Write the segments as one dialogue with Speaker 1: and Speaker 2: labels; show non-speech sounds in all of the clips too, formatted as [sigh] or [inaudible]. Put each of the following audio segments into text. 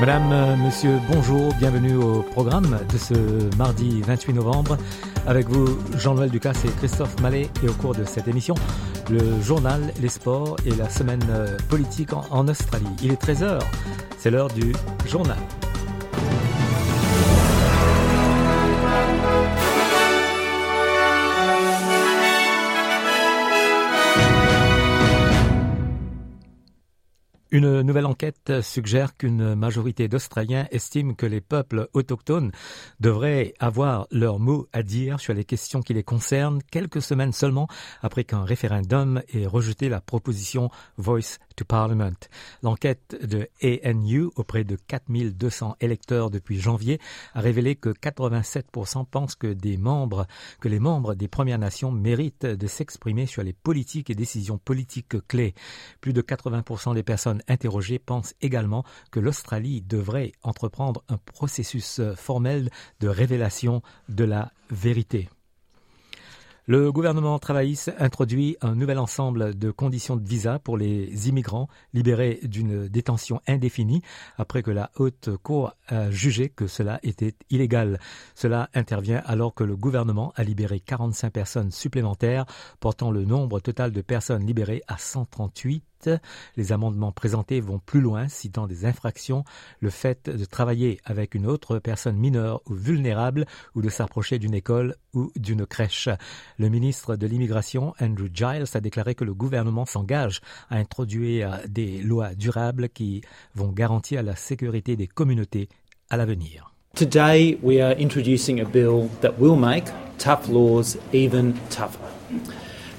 Speaker 1: Madame, euh, Monsieur, bonjour, bienvenue au programme de ce mardi 28 novembre. Avec vous, Jean-Noël Ducasse et Christophe Mallet. Et au cours de cette émission, le journal, les sports et la semaine euh, politique en, en Australie. Il est 13h, c'est l'heure du journal. Une nouvelle enquête suggère qu'une majorité d'Australiens estiment que les peuples autochtones devraient avoir leur mot à dire sur les questions qui les concernent quelques semaines seulement après qu'un référendum ait rejeté la proposition Voice L'enquête de ANU auprès de 4200 électeurs depuis janvier a révélé que 87% pensent que des membres, que les membres des Premières Nations méritent de s'exprimer sur les politiques et décisions politiques clés. Plus de 80% des personnes interrogées pensent également que l'Australie devrait entreprendre un processus formel de révélation de la vérité. Le gouvernement travailliste introduit un nouvel ensemble de conditions de visa pour les immigrants libérés d'une détention indéfinie après que la haute cour a jugé que cela était illégal. Cela intervient alors que le gouvernement a libéré 45 personnes supplémentaires, portant le nombre total de personnes libérées à 138 les amendements présentés vont plus loin, citant des infractions, le fait de travailler avec une autre personne mineure ou vulnérable ou de s'approcher d'une école ou d'une crèche. Le ministre de l'Immigration, Andrew Giles, a déclaré que le gouvernement s'engage à introduire des lois durables qui vont garantir la sécurité des communautés à l'avenir.
Speaker 2: Today we are introducing a bill that will make tough laws even tougher.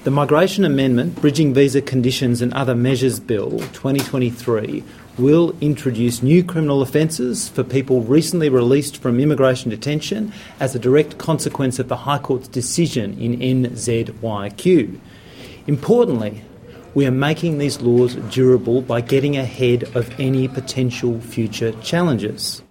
Speaker 2: The Migration Amendment, Bridging Visa Conditions and Other Measures Bill 2023 will introduce new criminal offences for people recently released from immigration detention as a direct consequence of the High Court's decision in NZYQ. Importantly, we are making these laws durable by getting ahead of any potential future challenges.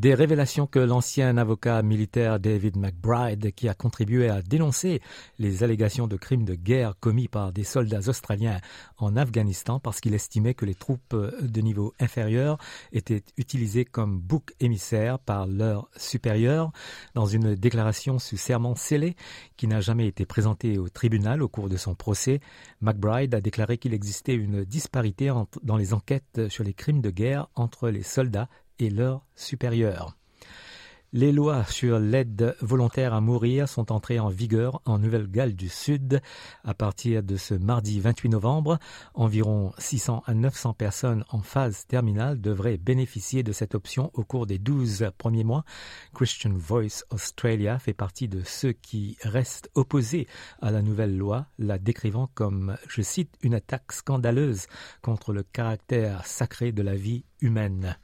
Speaker 1: Des révélations que l'ancien avocat militaire David McBride, qui a contribué à dénoncer les allégations de crimes de guerre commis par des soldats australiens en Afghanistan parce qu'il estimait que les troupes de niveau inférieur étaient utilisées comme bouc émissaire par leurs supérieurs, dans une déclaration sous serment scellé qui n'a jamais été présentée au tribunal au cours de son procès, McBride a déclaré qu'il existait une disparité dans les enquêtes sur les crimes de guerre entre les soldats et leurs supérieurs. Les lois sur l'aide volontaire à mourir sont entrées en vigueur en Nouvelle-Galles du Sud à partir de ce mardi 28 novembre. Environ 600 à 900 personnes en phase terminale devraient bénéficier de cette option au cours des 12 premiers mois. Christian Voice Australia fait partie de ceux qui restent opposés à la nouvelle loi, la décrivant comme, je cite, une attaque scandaleuse contre le caractère sacré de la vie humaine.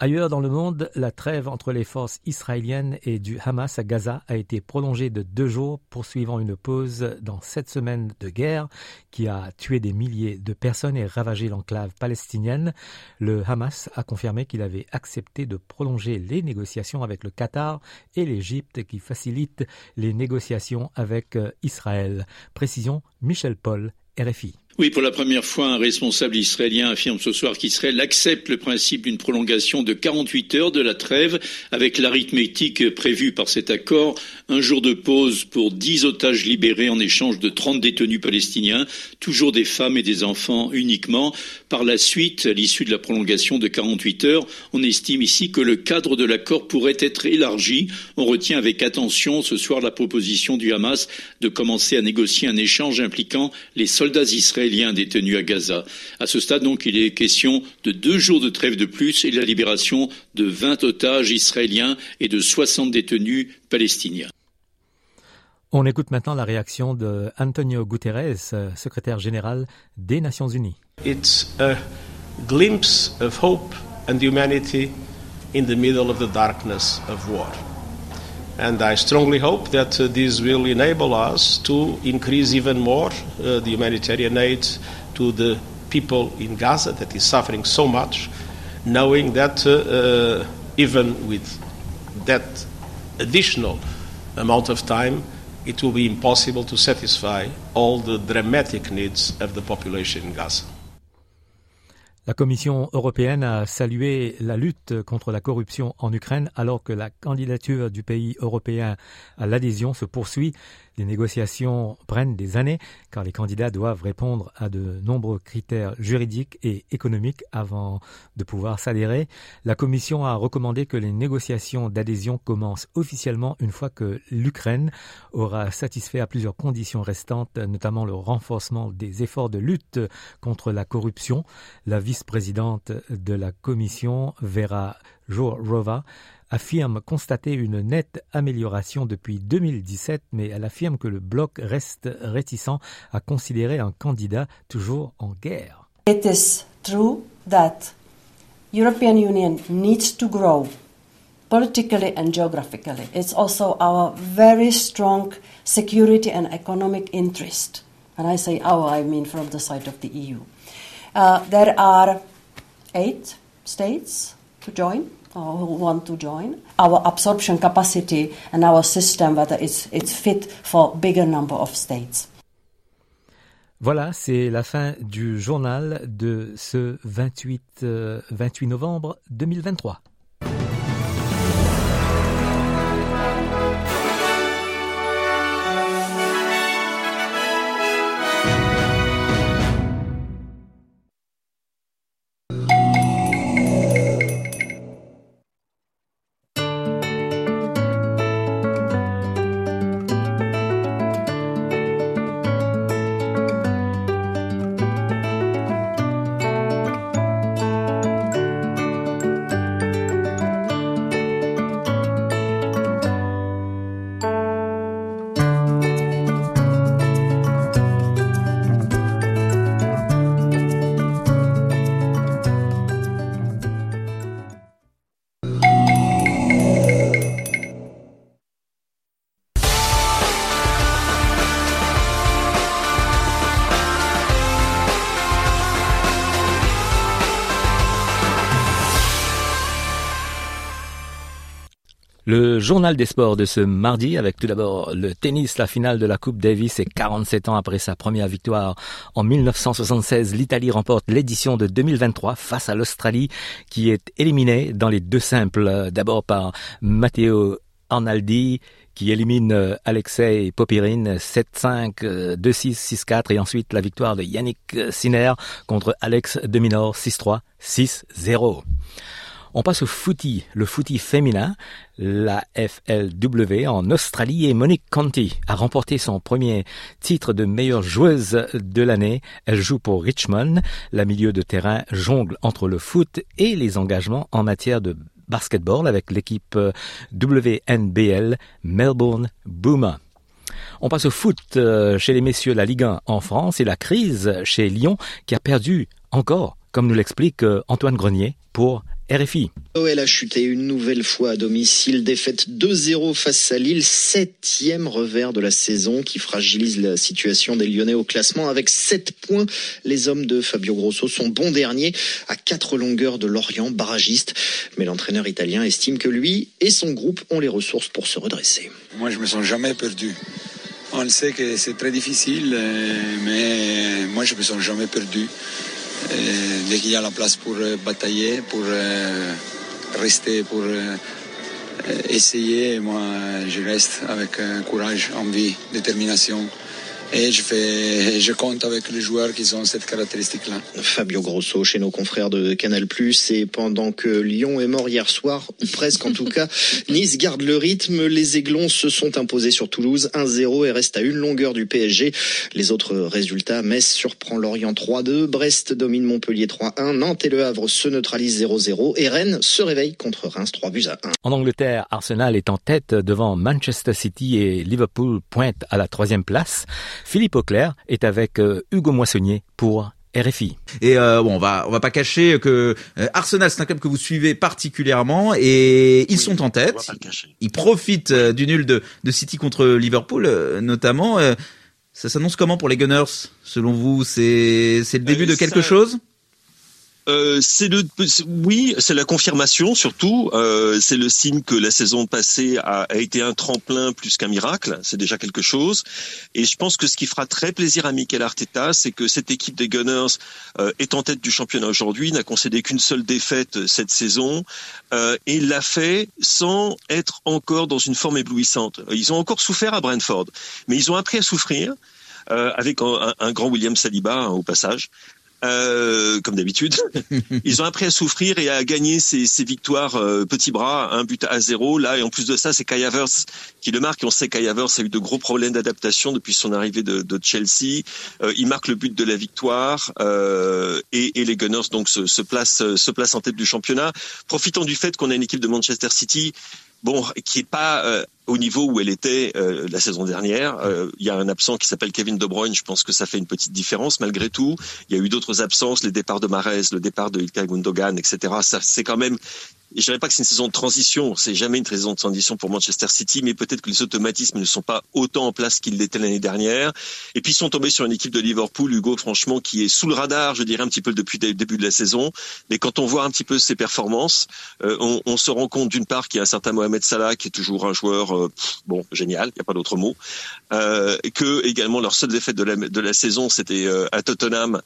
Speaker 1: Ailleurs dans le monde, la trêve entre les forces israéliennes et du Hamas à Gaza a été prolongée de deux jours, poursuivant une pause dans cette semaine de guerre qui a tué des milliers de personnes et ravagé l'enclave palestinienne. Le Hamas a confirmé qu'il avait accepté de prolonger les négociations avec le Qatar et l'Égypte qui facilitent les négociations avec Israël. Précision Michel Paul, RFI.
Speaker 3: Oui, pour la première fois, un responsable israélien affirme ce soir qu'Israël accepte le principe d'une prolongation de 48 heures de la trêve avec l'arithmétique prévue par cet accord. Un jour de pause pour 10 otages libérés en échange de 30 détenus palestiniens, toujours des femmes et des enfants uniquement. Par la suite, à l'issue de la prolongation de 48 heures, on estime ici que le cadre de l'accord pourrait être élargi. On retient avec attention ce soir la proposition du Hamas de commencer à négocier un échange impliquant les soldats israéliens Israéliens détenus à Gaza. À ce stade, donc, il est question de deux jours de trêve de plus et de la libération de 20 otages israéliens et de 60 détenus palestiniens.
Speaker 1: On écoute maintenant la réaction de Antonio Guterres, secrétaire général des Nations Unies.
Speaker 4: It's a glimpse of hope and humanity in the middle of the darkness of war. And I strongly hope that uh, this will enable us to increase even more uh, the humanitarian aid to the people in Gaza that is suffering so much, knowing that uh, uh even with that additional amount of time, it will be impossible to satisfy all the dramatic needs of the population in Gaza.
Speaker 1: La Commission européenne a salué la lutte contre la corruption en Ukraine alors que la candidature du pays européen à l'adhésion se poursuit les négociations prennent des années car les candidats doivent répondre à de nombreux critères juridiques et économiques avant de pouvoir s'adhérer. La Commission a recommandé que les négociations d'adhésion commencent officiellement une fois que l'Ukraine aura satisfait à plusieurs conditions restantes, notamment le renforcement des efforts de lutte contre la corruption. La vice-présidente de la Commission, Vera Jourova, affirme constater une nette amélioration depuis 2017, mais elle affirme que le bloc reste réticent à considérer un candidat toujours en guerre.
Speaker 5: It is true that European Union needs to grow politically and geographically. It's also our very strong security and economic interest. And I say our, I mean from the side of the EU. Uh, there are eight states to join who want to join. Our absorption capacity and our system, whether it's, it's fit for bigger number of states.
Speaker 1: Voilà, c'est la fin du journal de ce 28, euh, 28 novembre 2023. Le journal des sports de ce mardi avec tout d'abord le tennis, la finale de la Coupe Davis et 47 ans après sa première victoire en 1976, l'Italie remporte l'édition de 2023 face à l'Australie qui est éliminée dans les deux simples, d'abord par Matteo Arnaldi qui élimine Alexei Popirine 7-5, 2-6, 6-4 et ensuite la victoire de Yannick Sinner contre Alex Deminor 6-3, 6-0. On passe au footy, le footy féminin, la FLW en Australie et Monique Conti a remporté son premier titre de meilleure joueuse de l'année. Elle joue pour Richmond. La milieu de terrain jongle entre le foot et les engagements en matière de basketball avec l'équipe WNBL Melbourne Boomer. On passe au foot euh, chez les messieurs la Ligue 1 en France et la crise chez Lyon qui a perdu encore, comme nous l'explique euh, Antoine Grenier, pour RFI.
Speaker 6: OL a chuté une nouvelle fois à domicile, défaite 2-0 face à Lille, septième revers de la saison qui fragilise la situation des Lyonnais au classement. Avec 7 points, les hommes de Fabio Grosso sont bons derniers à 4 longueurs de Lorient, barragiste. Mais l'entraîneur italien estime que lui et son groupe ont les ressources pour se redresser.
Speaker 7: Moi, je me sens jamais perdu. On sait que c'est très difficile, euh, mais moi, je me sens jamais perdu. Euh, dès qu'il y a la place pour euh, batailler, pour euh, rester, pour essayer, moi je reste avec courage, envie, détermination et je, fais, je compte avec les joueurs qui ont cette caractéristique-là.
Speaker 6: Fabio Grosso chez nos confrères de Canal+, et pendant que Lyon est mort hier soir, ou presque en tout cas, [laughs] Nice garde le rythme, les Aiglons se sont imposés sur Toulouse 1-0 et restent à une longueur du PSG. Les autres résultats, Metz surprend Lorient 3-2, Brest domine Montpellier 3-1, Nantes et Le Havre se neutralisent 0-0 et Rennes se réveille contre Reims 3 buts à 1.
Speaker 1: En Angleterre, Arsenal est en tête devant Manchester City et Liverpool pointe à la troisième place. Philippe Auclair est avec euh, Hugo Moissonnier pour RFI.
Speaker 8: Et euh, bon, on va on va pas cacher que euh, Arsenal c'est un club que vous suivez particulièrement et ils sont en tête. Ils profitent du nul de, de City contre Liverpool notamment. ça s'annonce comment pour les Gunners? Selon vous C'est c'est le début de quelque chose?
Speaker 9: Euh, c'est le, oui, c'est la confirmation surtout. Euh, c'est le signe que la saison passée a, a été un tremplin plus qu'un miracle. C'est déjà quelque chose. Et je pense que ce qui fera très plaisir à Mikel Arteta, c'est que cette équipe des Gunners euh, est en tête du championnat aujourd'hui, n'a concédé qu'une seule défaite cette saison euh, et l'a fait sans être encore dans une forme éblouissante. Ils ont encore souffert à Brentford, mais ils ont appris à souffrir. Euh, avec un, un, grand William Saliba hein, au passage, euh, comme d'habitude. [laughs] Ils ont appris à souffrir et à gagner ces, ces victoires euh, petits bras, un but à zéro. Là, et en plus de ça, c'est Kai Havertz qui le marque. on sait Kai Havertz a eu de gros problèmes d'adaptation depuis son arrivée de, de Chelsea. Euh, il marque le but de la victoire euh, et, et, les Gunners donc se, se placent se placent en tête du championnat, profitant du fait qu'on a une équipe de Manchester City bon, qui est pas euh, au niveau où elle était euh, la saison dernière. Euh, il y a un absent qui s'appelle Kevin De Bruyne. Je pense que ça fait une petite différence malgré tout. Il y a eu d'autres absences, les départs de Mares, le départ de Ilkay Gundogan, etc. C'est quand même je dirais pas que c'est une saison de transition, c'est jamais une saison de transition pour Manchester City, mais peut-être que les automatismes ne sont pas autant en place qu'ils l'étaient l'année dernière. Et puis ils sont tombés sur une équipe de Liverpool, Hugo, franchement, qui est sous le radar, je dirais un petit peu depuis le début de la saison. Mais quand on voit un petit peu ses performances, euh, on, se rend compte d'une part qu'il y a un certain Mohamed Salah qui est toujours un joueur euh, bon génial, il n'y a pas d'autre mot, euh, que également leur seule défaite de la, saison, c'était euh, à Tottenham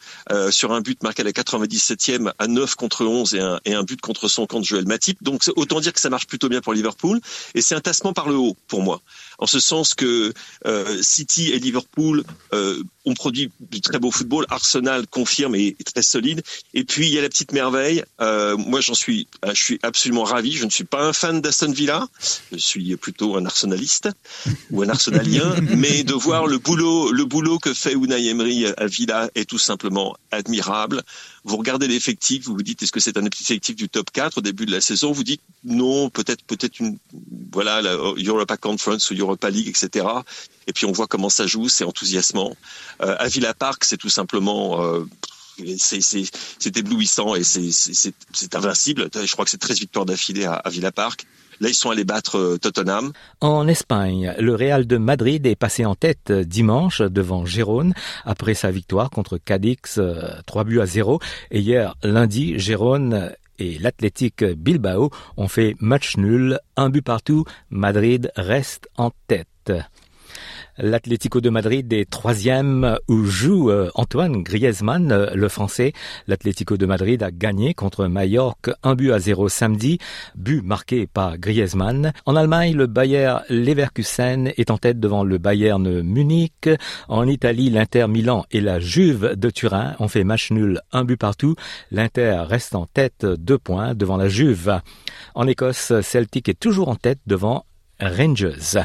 Speaker 9: sur un but marqué à la 97e à 9 contre 11 et un, et un but contre son camp de Joel Donc autant dire que ça marche plutôt bien pour Liverpool. Et c'est un tassement par le haut pour moi, en ce sens que euh, City et Liverpool euh, ont produit du très beau football. Arsenal confirme et est très solide. Et puis il y a la petite merveille. Euh, moi j'en suis, euh, je suis absolument ravi. Je ne suis pas un fan d'Aston Villa. Je suis plutôt un Arsenaliste ou un Arsenalien. [laughs] mais de voir le boulot, le boulot que fait Unai Emery à Villa est tout simplement admirable. Vous regardez l'effectif, vous vous dites est-ce que c'est un effectif du top 4 au début de la saison? Vous dites non, peut-être peut-être une voilà la Europa Conference ou Europa League, etc. Et puis on voit comment ça joue, c'est enthousiasmant. Euh, à Villa Park, c'est tout simplement euh, c'est éblouissant et c'est invincible. Je crois que c'est 13 victoires d'affilée à, à Villa Park. Là, ils sont allés battre euh, Tottenham.
Speaker 1: En Espagne, le Real de Madrid est passé en tête dimanche devant Gérone après sa victoire contre Cadix, 3 buts à 0. Et hier, lundi, Gérone et l'Athletic Bilbao ont fait match nul, un but partout. Madrid reste en tête. L'Atlético de Madrid est troisième où joue euh, Antoine Griezmann, euh, le français. L'Atlético de Madrid a gagné contre Mallorca un but à zéro samedi, but marqué par Griezmann. En Allemagne, le Bayer Leverkusen est en tête devant le Bayern Munich. En Italie, l'Inter Milan et la Juve de Turin ont fait match nul un but partout. L'Inter reste en tête deux points devant la Juve. En Écosse, Celtic est toujours en tête devant Rangers.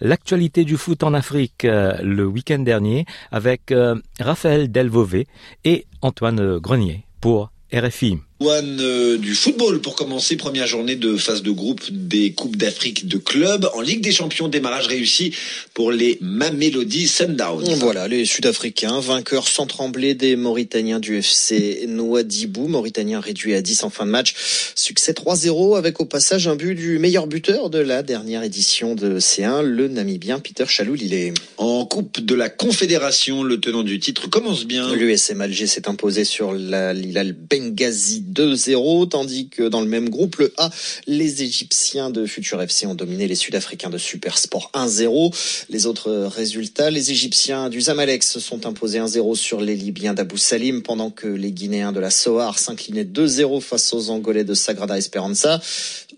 Speaker 1: L'actualité du foot en Afrique euh, le week-end dernier avec euh, Raphaël Delvové et Antoine Grenier pour RFI.
Speaker 10: One euh, du football pour commencer, première journée de phase de groupe des Coupes d'Afrique de clubs. En Ligue des Champions, démarrage réussi pour les Mamelody Sundowns.
Speaker 6: Voilà, les Sud-Africains, vainqueurs sans trembler des Mauritaniens du FC Nouadhibou. Mauritaniens réduits à 10 en fin de match. Succès 3-0 avec au passage un but du meilleur buteur de la dernière édition de C1, le Namibien Peter Chaloul. Il est
Speaker 10: en Coupe de la Confédération. Le tenant du titre commence bien.
Speaker 6: L'USM Alger s'est imposé sur la Lilal Benghazi 2-0, tandis que dans le même groupe, le A, les Égyptiens de Futur FC ont dominé les Sud-Africains de Supersport 1-0. Les autres résultats, les Égyptiens du Zamalek se sont imposés 1-0 sur les Libyens d'Abou Salim, pendant que les Guinéens de la Sohar s'inclinaient 2-0 face aux Angolais de Sagrada Esperanza.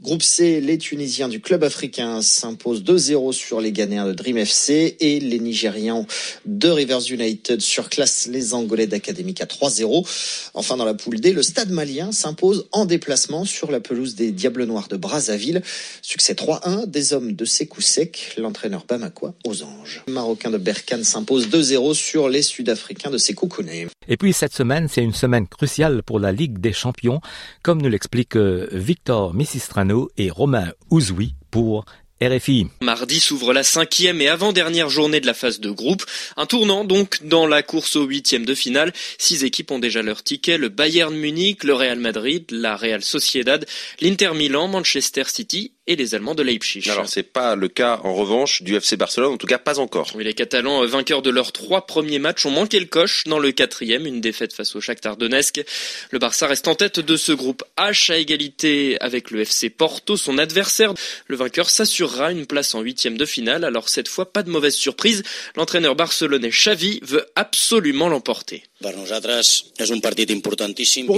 Speaker 6: Groupe C, les Tunisiens du club africain s'imposent 2-0 sur les Ghanéens de Dream FC et les Nigérians de Rivers United surclassent les Angolais d'Académique à 3-0. Enfin, dans la poule D, le Stade malien s'impose en déplacement sur la pelouse des Diables Noirs de Brazzaville. Succès 3-1 des hommes de Sekou Sek, l'entraîneur bamakois aux anges. Le Marocain de Berkane s'impose 2-0 sur les Sud-Africains de Sekou Kouné.
Speaker 1: Et puis cette semaine, c'est une semaine cruciale pour la Ligue des Champions, comme nous l'explique euh, Victor Missistrano et Romain Ouzoui pour
Speaker 11: Mardi s'ouvre la cinquième et avant-dernière journée de la phase de groupe. Un tournant donc dans la course au huitième de finale. Six équipes ont déjà leur ticket. Le Bayern Munich, le Real Madrid, la Real Sociedad, l'Inter Milan, Manchester City et les Allemands de Leipzig.
Speaker 12: Alors c'est pas le cas en revanche du FC Barcelone, en tout cas pas encore.
Speaker 11: Oui, les Catalans, euh, vainqueurs de leurs trois premiers matchs, ont manqué le coche dans le quatrième, une défaite face au Shakhtar Donetsk. Le Barça reste en tête de ce groupe H à égalité avec le FC Porto, son adversaire. Le vainqueur s'assurera une place en huitième de finale. Alors cette fois, pas de mauvaise surprise, l'entraîneur barcelonais Xavi veut absolument l'emporter.
Speaker 13: Pour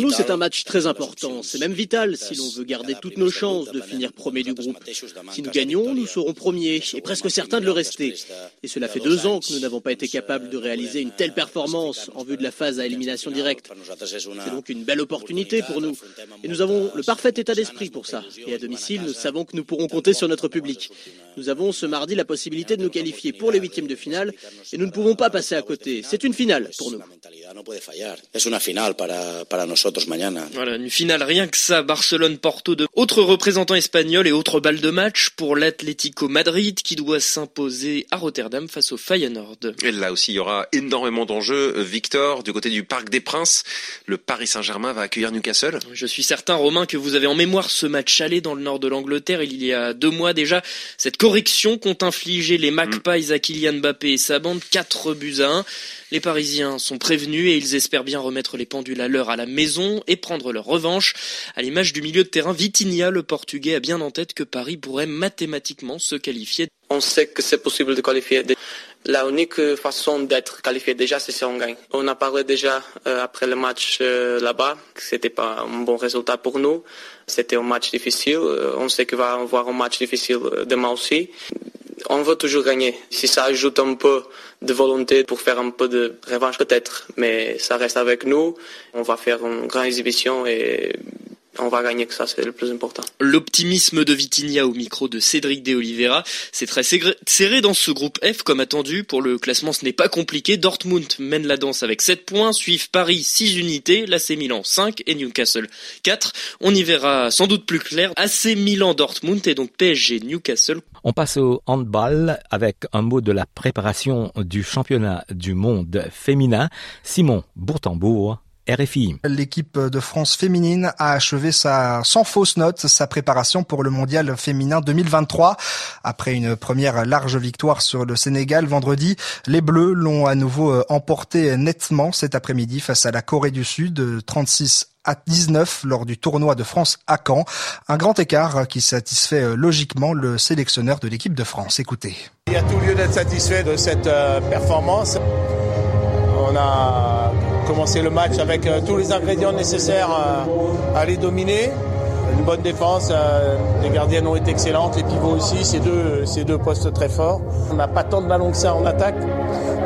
Speaker 13: nous, c'est un match très important. C'est même vital si l'on veut garder toutes nos chances de finir premier du groupe. Si nous gagnons, nous serons premiers et presque certains de le rester. Et cela fait deux ans que nous n'avons pas été capables de réaliser une telle performance en vue de la phase à élimination directe. C'est donc une belle opportunité pour nous. Et nous avons le parfait état d'esprit pour ça. Et à domicile, nous savons que nous pourrons compter sur notre public. Nous avons ce mardi la possibilité de nous qualifier pour les huitièmes de finale et nous ne pouvons pas passer à côté. C'est une finale pour nous.
Speaker 11: Voilà, une finale rien que ça. Barcelone-Porto de autres représentants espagnols et autres balles de match pour l'Atlético Madrid qui doit s'imposer à Rotterdam face au Feyenoord.
Speaker 12: Et là aussi, il y aura énormément d'enjeux. Victor, du côté du Parc des Princes, le Paris Saint-Germain va accueillir Newcastle.
Speaker 11: Je suis certain, Romain, que vous avez en mémoire ce match aller dans le nord de l'Angleterre il y a deux mois déjà. Cette correction qu'ont infligé les Magpies à Kylian Mbappé et sa bande, 4 buts à 1. Les Parisiens sont prévenus et ils espèrent bien remettre les pendules à l'heure à la maison et prendre leur revanche. À l'image du milieu de terrain, Vitinha, le Portugais, a bien en tête que Paris pourrait mathématiquement se qualifier.
Speaker 14: On sait que c'est possible de qualifier. La unique façon d'être qualifié déjà, c'est si on gagne. On a parlé déjà euh, après le match euh, là-bas que c'était pas un bon résultat pour nous. C'était un match difficile. Euh, on sait qu'il va avoir un match difficile demain aussi. On veut toujours gagner. Si ça ajoute un peu de volonté pour faire un peu de revanche peut-être, mais ça reste avec nous. On va faire une grande exhibition et on va gagner que ça, c'est le plus important.
Speaker 11: L'optimisme de Vitinha au micro de Cédric De Oliveira, c'est très serré dans ce groupe F comme attendu. Pour le classement, ce n'est pas compliqué. Dortmund mène la danse avec 7 points, suivent Paris 6 unités, l'AC Milan 5 et Newcastle 4. On y verra sans doute plus clair. AC Milan Dortmund et donc PSG Newcastle.
Speaker 1: On passe au handball avec un mot de la préparation du championnat du monde féminin. Simon Bourtambourg RFI.
Speaker 15: L'équipe de France féminine a achevé sa, sans fausse note sa préparation pour le mondial féminin 2023. Après une première large victoire sur le Sénégal vendredi, les Bleus l'ont à nouveau euh, emporté nettement cet après-midi face à la Corée du Sud, 36 à 19 lors du tournoi de France à Caen. Un grand écart qui satisfait euh, logiquement le sélectionneur de l'équipe de France. Écoutez.
Speaker 16: Il y a tout lieu d'être satisfait de cette euh, performance. On a commencer le match avec euh, tous les ingrédients nécessaires euh, à les dominer. Une bonne défense, euh, les gardiennes ont été excellentes, les pivots aussi, ces deux, ces deux postes très forts. On n'a pas tant de ballons que ça en attaque,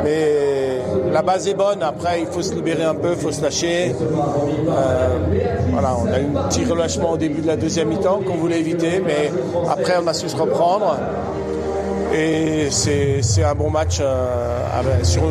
Speaker 16: mais la base est bonne. Après, il faut se libérer un peu, il faut se lâcher. voilà, on a eu un petit relâchement au début de la deuxième mi-temps qu'on voulait éviter, mais après, on a su se reprendre. Et c'est un bon match sur,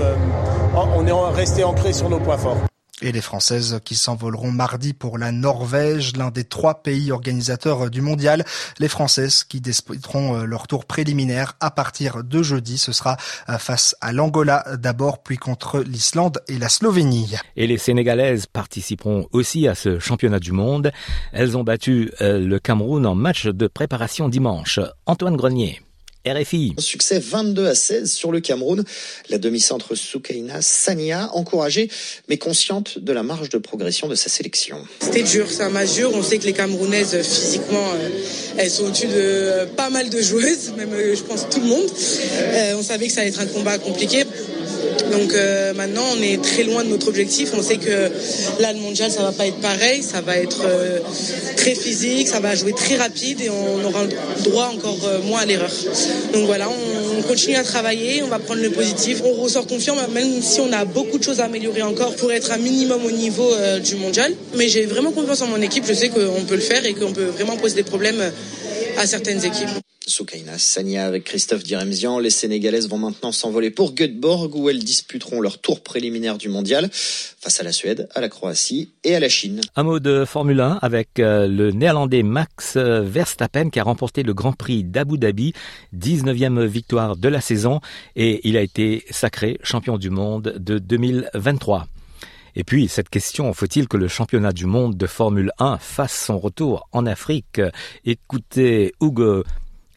Speaker 16: on est resté ancré sur nos points forts.
Speaker 15: Et les Françaises qui s'envoleront mardi pour la Norvège, l'un des trois pays organisateurs du mondial. Les Françaises qui disputeront euh, leur tour préliminaire à partir de jeudi. Ce sera euh, face à l'Angola d'abord, puis contre l'Islande et la Slovénie.
Speaker 1: Et les Sénégalaises participeront aussi à ce championnat du monde. Elles ont battu euh, le Cameroun en match de préparation dimanche. Antoine Grenier. RFI.
Speaker 6: Succès 22 à 16 sur le Cameroun. La demi-centre Soukaina Sania, encouragée mais consciente de la marge de progression de sa sélection.
Speaker 17: C'était dur, c'est un match dur. On sait que les Camerounaises, physiquement, euh, elles sont au-dessus de euh, pas mal de joueuses, [laughs] même euh, je pense tout le monde. on savait que ça allait être un combat compliqué. Donc euh, maintenant, on est très loin de notre objectif. On sait que là, le mondial, ça va pas être pareil. Ça va être euh, très physique, ça va jouer très rapide et on aura droit encore euh, moins à l'erreur. Donc voilà, on, continue à travailler, on va prendre le positif. On ressort confiant, même si on a beaucoup de choses à améliorer encore pour être un minimum au niveau du mondial. Mais j'ai vraiment confiance en mon équipe. Je sais qu'on peut le faire et qu'on peut vraiment poser des problèmes à certaines équipes.
Speaker 6: Soukaina Sania avec Christophe Diremzian. Les Sénégalaises vont maintenant s'envoler pour Göteborg où elles disputeront leur tour préliminaire du mondial face à la Suède, à la Croatie et à la Chine.
Speaker 1: Un mot de Formule 1 avec euh, le néerlandais Max Verstappen qui a remporté le Grand Prix d'Abu Dhabi, 19e victoire de la saison et il a été sacré champion du monde de 2023. Et puis, cette question, faut-il que le championnat du monde de Formule 1 fasse son retour en Afrique? Écoutez Hugo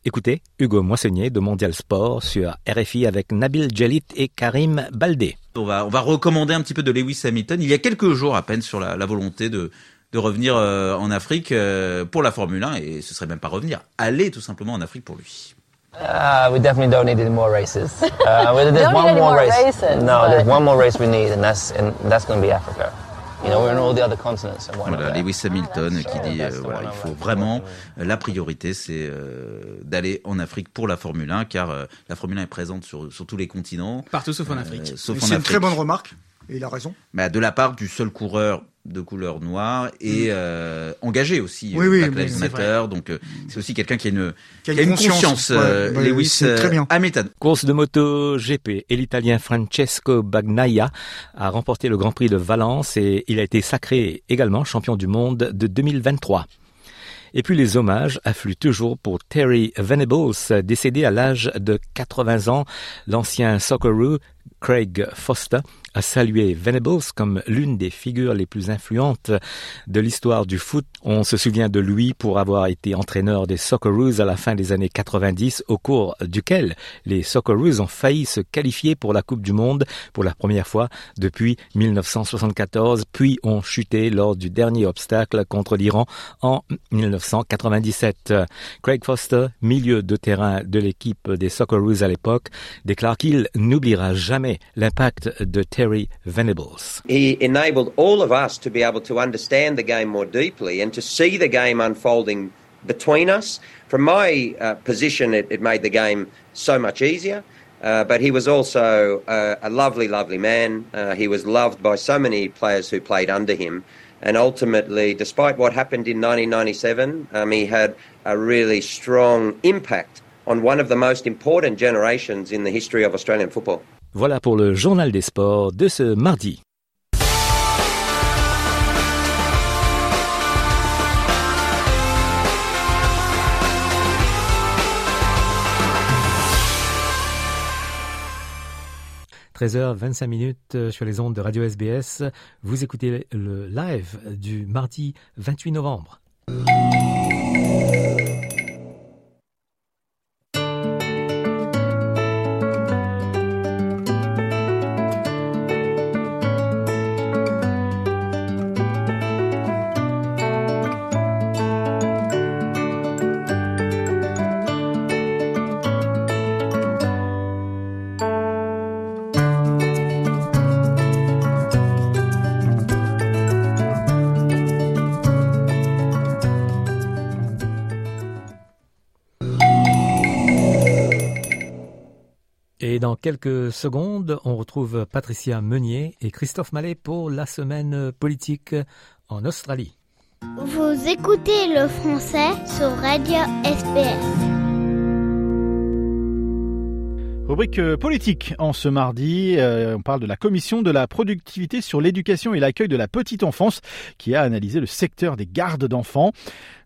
Speaker 1: Écoutez Hugo Moissonnier de Mondial Sport sur RFI avec Nabil Jalit et Karim Baldé.
Speaker 8: On va, on va recommander un petit peu de Lewis Hamilton. Il y a quelques jours à peine sur la, volonté de, de revenir euh, en Afrique euh, pour la Formule 1 et ce serait même pas revenir, aller tout simplement en Afrique pour lui.
Speaker 18: Uh, we definitely don't need any more races. [laughs] Uh, there's one more race. Races, no, there's one more race we need, and that's and that's going to be Africa.
Speaker 8: Voilà, Lewis Hamilton qui dit euh, voilà, il faut vraiment la priorité c'est euh, d'aller en Afrique pour la Formule 1 car euh, la Formule 1 est présente sur, sur tous les continents.
Speaker 19: Partout sauf en Afrique.
Speaker 8: C'est
Speaker 19: une très bonne remarque et il a raison.
Speaker 8: Bah, de la part du seul coureur de couleur noire et mm. euh, engagé aussi
Speaker 19: oui, oui,
Speaker 8: donc euh, c'est aussi quelqu'un qui a une, qui a une, conscience, euh, Lewis
Speaker 19: très bien.
Speaker 8: Hamilton
Speaker 1: course de moto GP et l'italien Francesco Bagnaia a remporté le Grand Prix de Valence et il a été sacré également champion du monde de 2023 et puis les hommages affluent toujours pour Terry Venables, décédé à l'âge de 80 ans. L'ancien Socceroo Craig Foster a salué Venables comme l'une des figures les plus influentes de l'histoire du foot. On se souvient de lui pour avoir été entraîneur des Socceroos à la fin des années 90, au cours duquel les Socceroos ont failli se qualifier pour la Coupe du Monde pour la première fois depuis 1974, puis ont chuté lors du dernier obstacle contre l'Iran en 1997. Craig Foster, milieu de terrain de l'équipe des Socceroos à l'époque, déclare qu'il n'oubliera jamais l'impact de Terry Venables.
Speaker 20: He enabled all of us to be able to understand the game more deeply and to see the game unfolding between us. From my uh, position, it, it, made the game so much easier. Uh, but he was also uh, a lovely, lovely man. Uh, he was loved by so many players who played under him. And ultimately, despite what happened in 1997, um, he had a really strong impact on one of the most important generations in the history of Australian football.
Speaker 1: Voilà pour le journal des sports de ce mardi. « 13h25 minutes euh, sur les ondes de Radio SBS. Vous écoutez le live du mardi 28 novembre. Et dans quelques secondes, on retrouve Patricia Meunier et Christophe Mallet pour la semaine politique en Australie.
Speaker 21: Vous écoutez le français sur Radio SPS.
Speaker 19: Rubrique euh, politique en ce mardi, euh, on parle de la commission de la productivité sur l'éducation et l'accueil de la petite enfance qui a analysé le secteur des gardes d'enfants.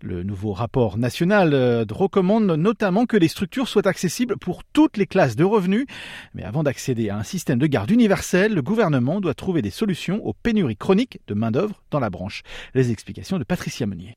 Speaker 19: Le nouveau rapport national euh, recommande notamment que les structures soient accessibles pour toutes les classes de revenus. Mais avant d'accéder à un système de garde universel, le gouvernement doit trouver des solutions aux pénuries chroniques de main-d'œuvre dans la branche. Les explications de Patricia Meunier.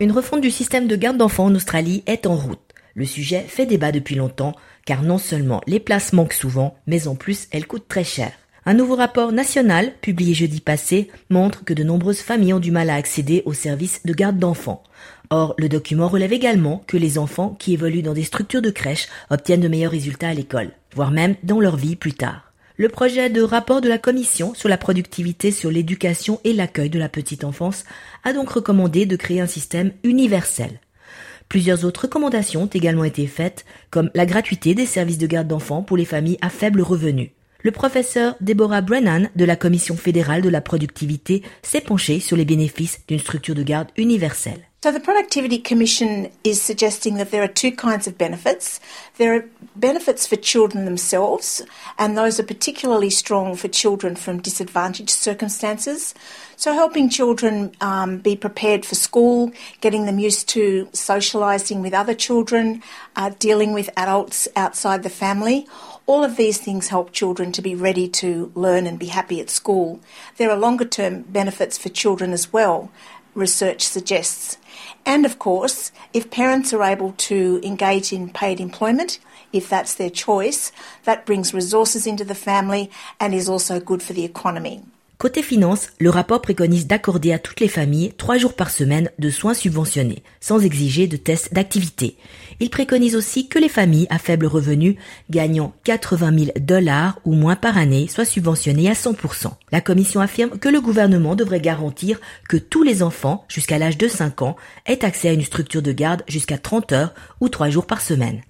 Speaker 22: Une refonte du système de garde d'enfants en Australie est en route.
Speaker 23: Le sujet fait débat depuis longtemps, car non seulement les places manquent souvent, mais en plus elles coûtent très cher. Un nouveau rapport national, publié jeudi passé, montre que de nombreuses familles ont du mal à accéder aux services de garde d'enfants. Or, le document relève également que les enfants qui évoluent dans des structures de crèche obtiennent de meilleurs résultats à l'école, voire même dans leur vie plus tard. Le projet de rapport de la Commission sur la productivité sur l'éducation et l'accueil de la petite enfance a donc recommandé de créer un système universel. Plusieurs autres recommandations ont également été faites, comme la gratuité des services de garde d'enfants pour les familles à faible revenu. Le professeur Deborah Brennan de la Commission fédérale de la productivité s'est penché sur les bénéfices d'une structure de garde universelle.
Speaker 24: So the Productivity Commission is suggesting that there are two kinds of benefits. There are benefits for children themselves, and those are particularly strong for children from disadvantaged circumstances. So helping children um, be prepared for school, getting them used to socialising with other children, uh, dealing with adults outside the family. All of these things help children to be ready to learn and be happy at school. There are longer term benefits for children as well, research suggests. And of course, if parents are able to engage in paid employment, if that's their choice, that brings resources into the family and is also good for the economy.
Speaker 23: Côté finance, le rapport préconise d'accorder à toutes les familles trois jours par semaine de soins subventionnés, sans exiger de tests d'activité. Il préconise aussi que les familles à faible revenu gagnant 80 000 dollars ou moins par année soient subventionnées à 100%. La commission affirme que le gouvernement devrait garantir que tous les enfants jusqu'à l'âge de 5 ans aient accès à une structure de garde jusqu'à 30 heures ou 3 jours par semaine.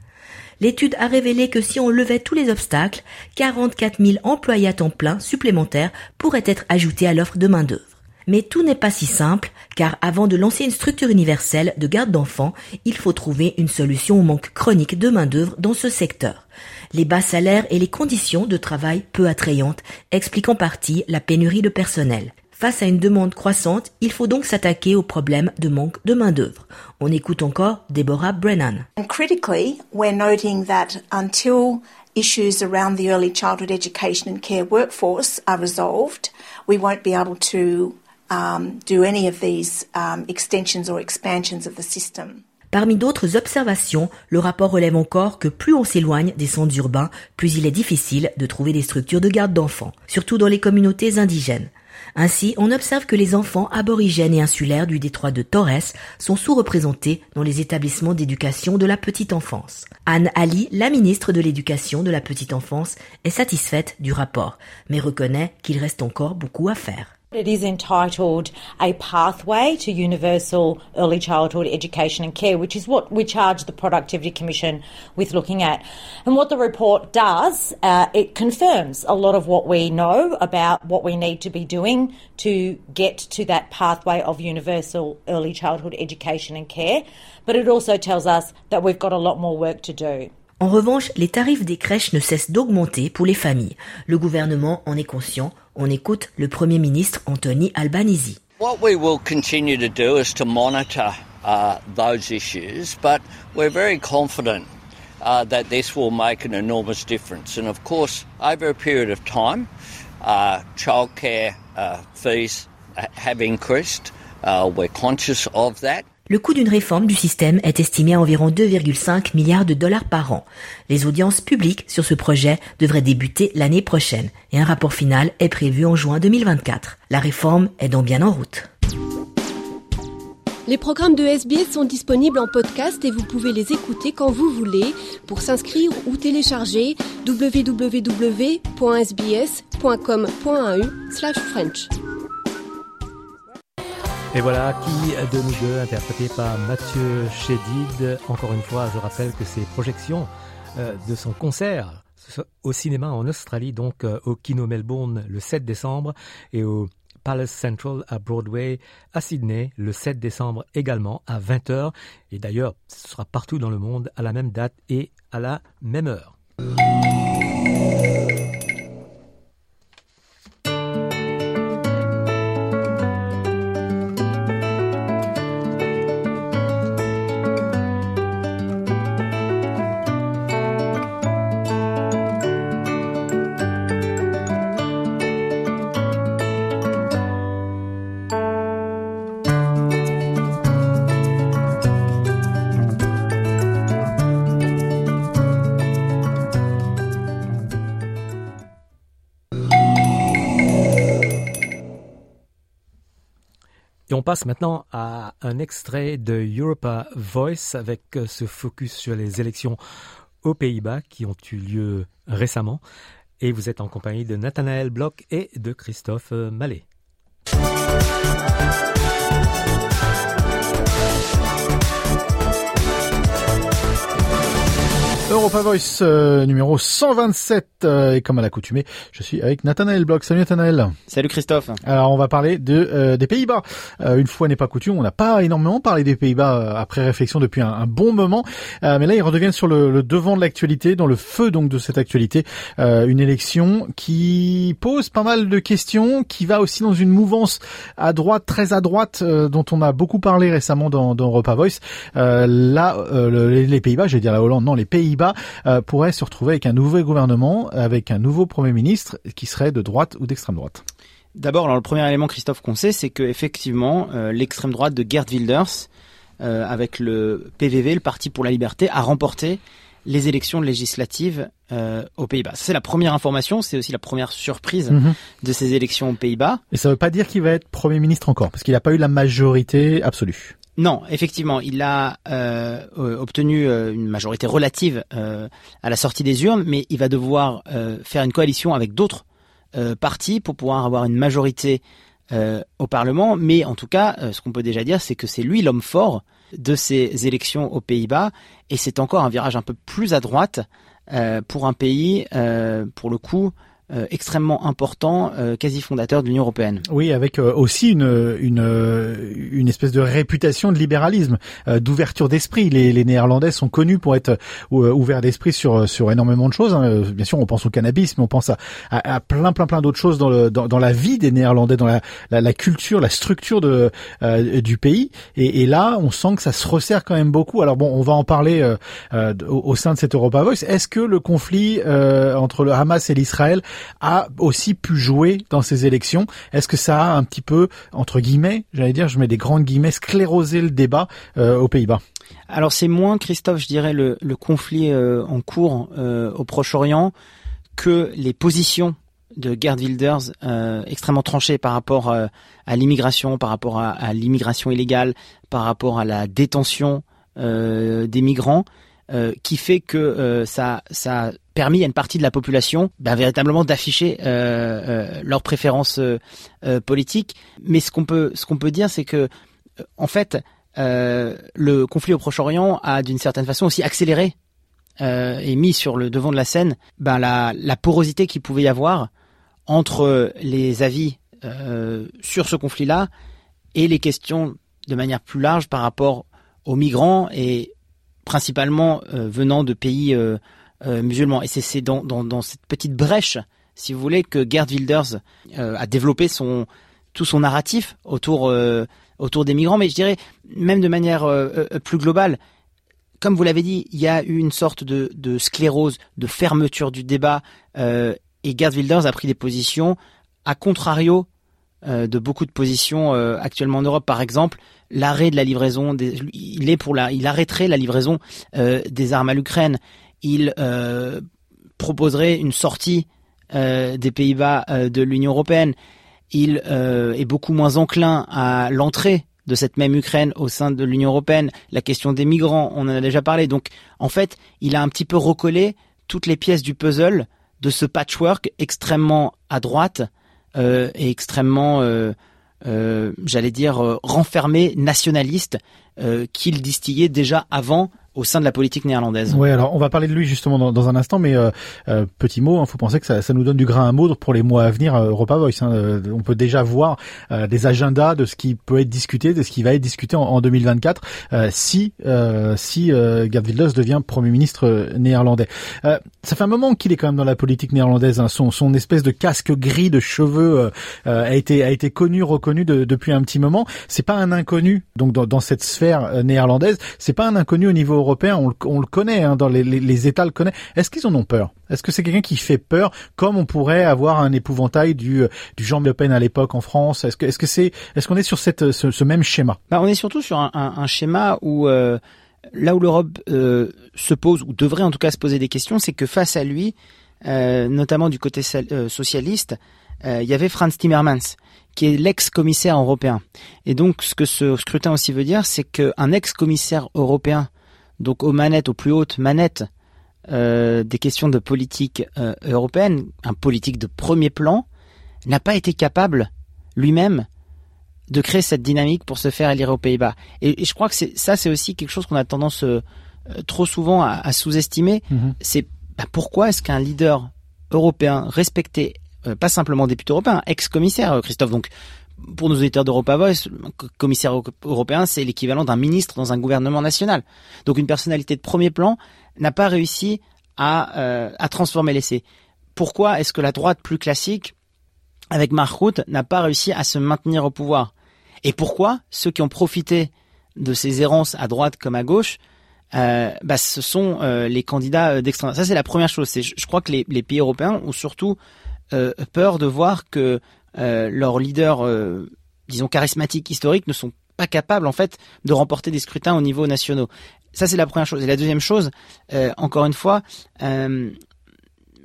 Speaker 23: L'étude a révélé que si on levait tous les obstacles, 44 000 employés à temps plein supplémentaires pourraient être ajoutés à l'offre de main-d'œuvre. Mais tout n'est pas si simple, car avant de lancer une structure universelle de garde d'enfants, il faut trouver une solution au manque chronique de main-d'œuvre dans ce secteur. Les bas salaires et les conditions de travail peu attrayantes expliquent en partie la pénurie de personnel. Face à une demande croissante, il faut donc s'attaquer au problème de manque de main-d'œuvre. On écoute encore Deborah Brennan.
Speaker 24: And critically, we're noting that until issues around the early childhood education and care workforce are resolved, we won't be able to um, do any of these um, extensions or expansions of the system.
Speaker 23: Parmi d'autres observations, le rapport relève encore que plus on s'éloigne des centres urbains, plus il est difficile de trouver des structures de garde d'enfants, surtout dans les communautés indigènes. Ainsi, on observe que les enfants aborigènes et insulaires du détroit de Torres sont sous-représentés dans les établissements d'éducation de la petite enfance. Anne Ali, la ministre de l'Éducation de la petite enfance, est satisfaite du rapport, mais reconnaît qu'il reste encore beaucoup à faire.
Speaker 25: It is entitled A Pathway to Universal Early Childhood Education and Care, which is what we charge the Productivity Commission with looking at. And what the report does, uh, it confirms a lot of what we know about what we need to be doing to get to that pathway of universal early childhood education and care. But it also tells us that we've got a lot more work to do.
Speaker 23: En revanche, les tarifs des crèches ne cessent d'augmenter pour les familles. Le gouvernement en est conscient. On écoute le Premier ministre Anthony Albanese.
Speaker 22: What we will continue to do is to monitor uh, those issues, but we're very confident uh, that this will make an enormous difference. And of course, over a period of time, uh, childcare uh, fees have increased. We're conscious of that.
Speaker 23: Le coût d'une réforme du système est estimé à environ 2,5 milliards de dollars par an. Les audiences publiques sur ce projet devraient débuter l'année prochaine et un rapport final est prévu en juin 2024. La réforme est donc bien en route.
Speaker 26: Les programmes de SBS sont disponibles en podcast et vous pouvez les écouter quand vous voulez. Pour s'inscrire ou télécharger, www.sbs.com.au/french.
Speaker 1: Et voilà, qui de nous deux, interprété par Mathieu Chédid. Encore une fois, je rappelle que ces projections euh, de son concert au cinéma en Australie, donc euh, au Kino Melbourne le 7 décembre et au Palace Central à Broadway à Sydney le 7 décembre également à 20h. Et d'ailleurs, ce sera partout dans le monde à la même date et à la même heure. Passe maintenant à un extrait de Europa Voice avec ce focus sur les élections aux Pays-Bas qui ont eu lieu récemment. Et vous êtes en compagnie de Nathanaël Bloch et de Christophe Mallet.
Speaker 19: Europa Voice euh, numéro 127 euh, et comme à l'accoutumée, je suis avec Nathanaël Bloch. Salut Nathanaël.
Speaker 27: Salut Christophe.
Speaker 19: Alors on va parler de euh, des Pays-Bas. une fois n'est pas coutume, on n'a pas énormément parlé des Pays-Bas après réflexion depuis un, bon moment, mais là ils redeviennent sur le, le devant de l'actualité, dans le feu donc de cette actualité, une élection qui pose pas mal de questions, qui va aussi dans une mouvance à droite, très à droite, dont on a beaucoup parlé récemment dans, dans Europa Voice. là, les, les Pays-Bas, je vais dire la Hollande, non les Pays Pays-Bas euh, pourrait se retrouver avec un nouveau gouvernement, avec un nouveau Premier ministre qui serait de droite ou d'extrême droite
Speaker 27: D'abord, le premier élément, Christophe, qu'on sait, c'est que effectivement, euh, l'extrême droite de Gerd Wilders, euh, avec le PVV, le Parti pour la Liberté, a remporté les élections législatives aux Pays-Bas. C'est la première information, c'est aussi la première surprise mhm. de ces élections aux Pays-Bas.
Speaker 19: Et ça ne veut pas dire qu'il va être Premier ministre encore, parce qu'il n'a pas eu la majorité absolue.
Speaker 27: Non, effectivement, il a euh, euh, obtenu euh, une majorité relative à la sortie des urnes, mais il va devoir faire une coalition avec d'autres partis pour pouvoir avoir une majorité au Parlement. Mais en tout cas, ce qu'on peut déjà dire, c'est que c'est lui l'homme fort de ces élections aux Pays-Bas, et c'est encore un virage un peu plus à droite pour un pays, pour le coup, euh, extrêmement important, euh, quasi fondateur de l'Union européenne.
Speaker 19: Oui, avec euh, aussi une, une, une espèce de réputation de libéralisme, d'ouverture d'esprit. Les, les Néerlandais sont connus pour être ouverts d'esprit sur sur énormément de choses. Hein. Bien sûr, on pense au cannabis, mais on pense à, à, plein plein plein d'autres choses dans, le, dans, dans, la vie des Néerlandais, dans la, la, la culture, la structure de du pays. Et, et, là, on sent que ça se resserre quand même beaucoup. Alors bon, on va en parler au, au, sein de cette Europa Voice. Est-ce que le conflit entre le Hamas et l'Israël a aussi pu jouer dans ces élections. Est-ce que ça a un petit peu, entre guillemets, j'allais dire, je mets des grandes guillemets, sclérosé le débat euh, aux Pays-Bas
Speaker 27: Alors c'est moins, Christophe, je dirais, le, conflit euh, en cours euh, au Proche-Orient que les positions de Gerd Wilders extrêmement tranchées par rapport à l'immigration, par rapport à, l'immigration illégale, par rapport à la détention des migrants. qui fait que ça, ça permis à une partie de la population bah, véritablement d'afficher euh, euh, leurs préférences euh, politiques. Mais ce qu'on peut, ce qu'on peut dire, c'est que en fait, le conflit au Proche-Orient a d'une certaine façon aussi accéléré et mis sur le devant de la scène ben, la, porosité qu'il pouvait y avoir entre les avis sur ce conflit-là et les questions de manière plus large par rapport aux migrants et principalement venant de pays musulmans. Et c'est dans, dans, dans, cette petite brèche, si vous voulez, que Gerd Wilders euh, a développé son, tout son narratif autour, euh, autour des migrants. Mais je dirais, même de manière plus globale, comme vous l'avez dit, il y a eu une sorte de, sclérose, de fermeture du débat. et Gerd Wilders a pris des positions à contrario de beaucoup de positions actuellement en Europe. Par exemple, l'arrêt de la livraison, il est pour il arrêterait la livraison des armes à l'Ukraine il euh, proposerait une sortie euh, des Pays-Bas euh, de l'Union européenne. Il est beaucoup moins enclin à l'entrée de cette même Ukraine au sein de l'Union européenne. La question des migrants, on en a déjà parlé. Donc, en fait, il a un petit peu recollé toutes les pièces du puzzle de ce patchwork extrêmement à droite et extrêmement, j'allais dire, renfermé, nationaliste qu'il distillait déjà avant au sein de la politique néerlandaise.
Speaker 19: Oui, alors on va parler de lui justement dans, dans un instant, mais euh, euh, petit mot, il hein, faut penser que ça, ça, nous donne du grain à moudre pour les mois à venir. Euh, Europa Voice, hein, euh, on peut déjà voir euh, des agendas de ce qui peut être discuté, de ce qui va être discuté en, en 2024 si si Gerd Wilders devient premier ministre néerlandais. ça fait un moment qu'il est quand même dans la politique néerlandaise. Hein, son, son espèce de casque gris de cheveux a été a été connu, reconnu de, depuis un petit moment. C'est pas un inconnu donc dans, dans cette sphère néerlandaise. C'est pas un inconnu au niveau européen, on le, connaît, hein, dans les, les, États le connaissent. Est-ce qu'ils en ont peur? Est-ce que c'est quelqu'un qui fait peur, comme on pourrait avoir un épouvantail du, du Jean Le à l'époque en France? Est-ce que est-ce que c'est est-ce qu'on est sur cette ce, même schéma?
Speaker 27: Bah, on est surtout sur un, schéma où euh, là où l'Europe euh, se pose ou devrait en tout cas se poser des questions, c'est que face à lui, euh, notamment du côté socialiste, il y avait Franz Timmermans, qui est l'ex-commissaire européen. Et donc, ce que ce scrutin aussi veut dire, c'est qu'un ex-commissaire européen, donc aux manettes, aux plus hautes manettes euh, des questions de politique euh, européenne, un politique de premier plan, n'a pas été capable lui-même de créer cette dynamique pour se faire élire aux Pays-Bas. Et, je crois que ça, c'est aussi quelque chose qu'on a tendance euh, trop souvent à, sous-estimer. Mm-hmm. C'est bah, pourquoi est-ce qu'un leader européen respecté euh, pas simplement député européen, ex-commissaire, euh, Christophe. Donc, pour nos auditeurs d'Europa Voice, commissaire européen, c'est l'équivalent d'un ministre dans un gouvernement national. Donc, une personnalité de premier plan n'a pas réussi à, euh, à transformer l'essai. Pourquoi est-ce que la droite plus classique, avec Mark Rutte, n'a pas réussi à se maintenir au pouvoir? Et pourquoi ceux qui ont profité de ces errances à droite comme à gauche euh, bah, ce sont les candidats d'extrême. Ça, c'est la première chose. Je, je crois que les, pays européens ont surtout euh, peur de voir que euh, leurs leaders, euh, disons charismatiques, historiques, ne sont pas capables en fait de remporter des scrutins au niveau nationaux. Ça c'est la première chose. Et la deuxième chose, encore une fois,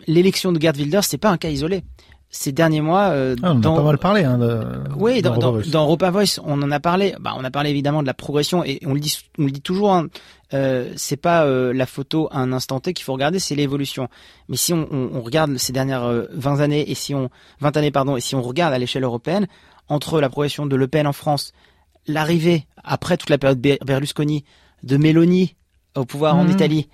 Speaker 27: l'élection de Gerd Wilders c'est pas un cas isolé ces derniers mois.
Speaker 19: Euh, ah, on dans, a pas mal parlé. Hein, de,
Speaker 27: oui, dans, dans, dans, Europa Voice, on en a parlé. Bah, on a parlé évidemment de la progression et on le dit, on le dit toujours. Hein, euh, c'est pas euh, la photo à un instant T qu'il faut regarder, c'est l'évolution. Mais si on, on, on, regarde ces dernières 20 euh, années et si on 20 années pardon et si on regarde à l'échelle européenne entre la progression de Le Pen en France, l'arrivée après toute la période Berlusconi de Meloni au pouvoir en mmh. Italie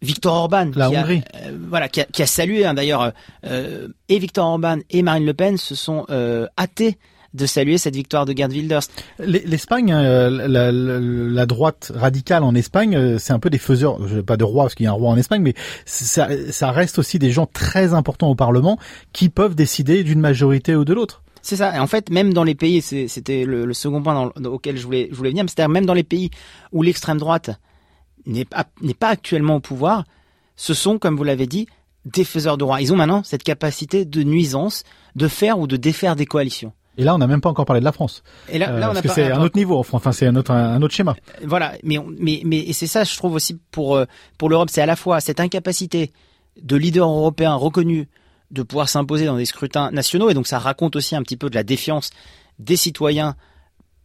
Speaker 27: Victor Orban,
Speaker 19: la qui Hongrie.
Speaker 27: A, euh, voilà, qui a, qui a salué hein, d'ailleurs, euh, et Victor Orban et Marine Le Pen se sont euh, hâtés de saluer cette victoire de Gerd Wilders.
Speaker 19: L'Espagne, euh, la, la, la, droite radicale en Espagne, euh, c'est un peu des faiseurs, pas de roi parce qu'il y a un roi en Espagne, mais ça, ça reste aussi des gens très importants au Parlement qui peuvent décider d'une majorité ou de l'autre.
Speaker 27: C'est ça. Et en fait, même dans les pays, c'était le, le, second point dans, auquel je voulais, je voulais venir, c'est-à-dire même dans les pays où l'extrême droite n'est pas, actuellement au pouvoir, ce sont, comme vous l'avez dit, des faiseurs de roi. Ils ont maintenant cette capacité de nuisance, de faire ou de défaire des coalitions.
Speaker 19: Et là, on n'a même pas encore parlé de la France. Et là, là on parce que c'est un autre niveau. Enfin, c'est un autre, un autre schéma.
Speaker 27: Voilà. Mais, mais, mais, c'est ça, je trouve aussi pour euh, pour l'Europe, c'est à la fois cette incapacité de leaders européens reconnus de pouvoir s'imposer dans des scrutins nationaux, et donc ça raconte aussi un petit peu de la défiance des citoyens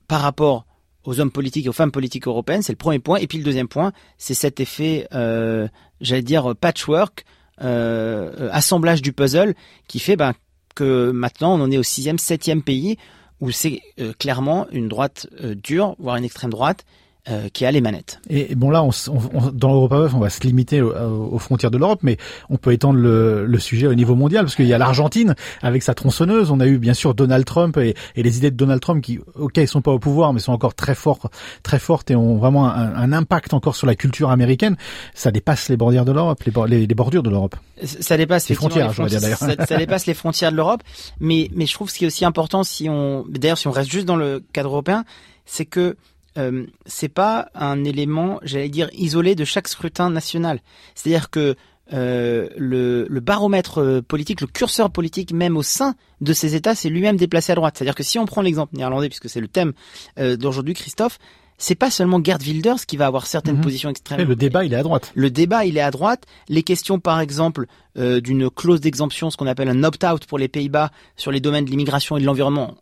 Speaker 27: par rapport aux hommes politiques et aux femmes politiques européennes, c'est le premier point. Et puis le deuxième point, c'est cet effet, euh, j'allais dire, patchwork, euh, assemblage du puzzle, qui fait ben, que maintenant on en est au sixième, septième pays où c'est euh, clairement une droite euh, dure, voire une extrême droite, euh, qui a les manettes.
Speaker 19: Et bon là, on, on, dans l'Europa on va se limiter aux, frontières de l'Europe, mais on peut étendre le, le, sujet au niveau mondial, parce qu'il y a l'Argentine avec sa tronçonneuse. On a eu bien sûr Donald Trump et, et, les idées de Donald Trump qui, ok, ils sont pas au pouvoir, mais sont encore très forts, très fortes et ont vraiment un, un impact encore sur la culture américaine. Ça dépasse les bordures de l'Europe, les, les, bordures de l'Europe.
Speaker 27: Ça dépasse les frontières, je dire. Ça, ça, [laughs] dépasse les frontières de l'Europe, mais mais je trouve ce qui est aussi important, si on, d'ailleurs, si on reste juste dans le cadre européen, c'est que euh, c'est pas un élément, j'allais dire, isolé de chaque scrutin national. C'est-à-dire que euh, le, le, baromètre euh, politique, le curseur politique même au sein de ces États, c'est lui-même déplacé à droite. C'est-à-dire que si on prend l'exemple néerlandais, puisque c'est le thème euh, d'aujourd'hui, Christophe, c'est pas seulement Gerd Wilders qui va avoir certaines mhm. positions extrêmes.
Speaker 19: le débat, il est à droite.
Speaker 27: Le débat, il est à droite. Les questions, par exemple, euh, d'une clause d'exemption, ce qu'on appelle un opt-out pour les Pays-Bas sur les domaines de l'immigration et de l'environnement,